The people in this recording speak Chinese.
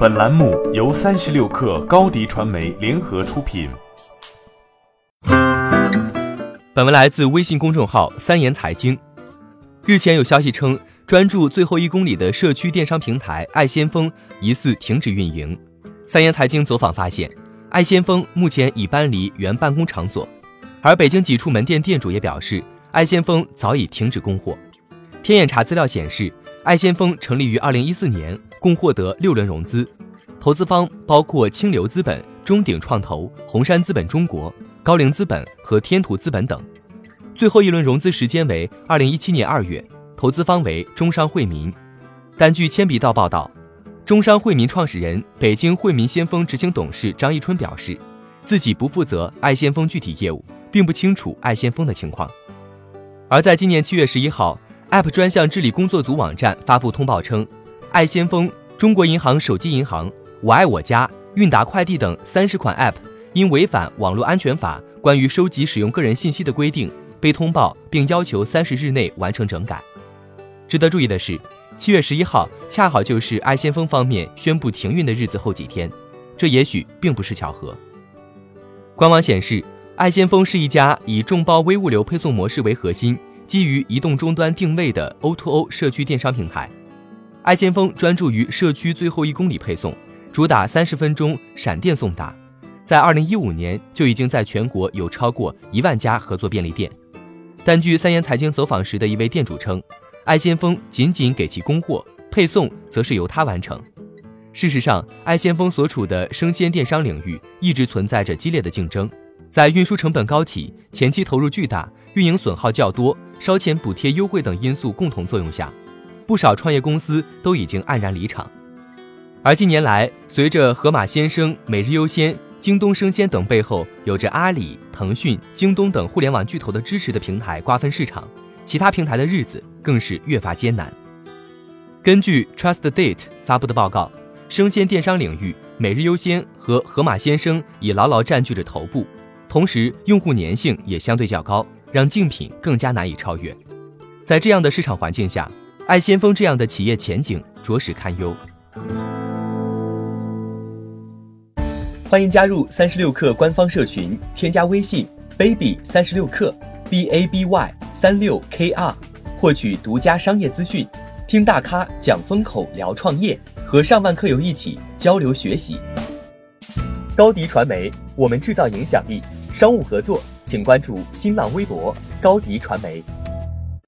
本栏目由三十六氪高低传媒联合出品。本文来自微信公众号三言财经。日前有消息称，专注最后一公里的社区电商平台爱先锋疑似停止运营。三言财经走访发现，爱先锋目前已搬离原办公场所，而北京几处门店店主也表示，爱先锋早已停止供货。天眼查资料显示。爱先锋成立于二零一四年，共获得六轮融资，投资方包括清流资本、中鼎创投、红杉资本中国、高瓴资本和天图资本等。最后一轮融资时间为二零一七年二月，投资方为中商惠民。但据铅笔道报道，中商惠民创始人、北京惠民先锋执行董事张一春表示，自己不负责爱先锋具体业务，并不清楚爱先锋的情况。而在今年七月十一号。App 专项治理工作组网站发布通报称，爱先锋、中国银行手机银行、我爱我家、韵达快递等三十款 App 因违反网络安全法关于收集使用个人信息的规定被通报，并要求三十日内完成整改。值得注意的是，七月十一号恰好就是爱先锋方面宣布停运的日子后几天，这也许并不是巧合。官网显示，爱先锋是一家以众包微物流配送模式为核心。基于移动终端定位的 O2O 社区电商平台，爱先锋专注于社区最后一公里配送，主打三十分钟闪电送达。在二零一五年就已经在全国有超过一万家合作便利店。但据三言财经走访时的一位店主称，爱先锋仅仅给其供货，配送则是由他完成。事实上，爱先锋所处的生鲜电商领域一直存在着激烈的竞争，在运输成本高企、前期投入巨大。运营损耗较多、烧钱补贴优惠等因素共同作用下，不少创业公司都已经黯然离场。而近年来，随着盒马鲜生、每日优鲜、京东生鲜等背后有着阿里、腾讯、京东等互联网巨头的支持的平台瓜分市场，其他平台的日子更是越发艰难。根据 Trust Date 发布的报告，生鲜电商领域，每日优鲜和盒马鲜生已牢牢占据着头部，同时用户粘性也相对较高。让竞品更加难以超越，在这样的市场环境下，爱先锋这样的企业前景着实堪忧。欢迎加入三十六氪官方社群，添加微信 baby 三十六氪 b a b y 三六 k r，获取独家商业资讯，听大咖讲风口，聊创业，和上万客友一起交流学习。高迪传媒，我们制造影响力，商务合作。请关注新浪微博高迪传媒。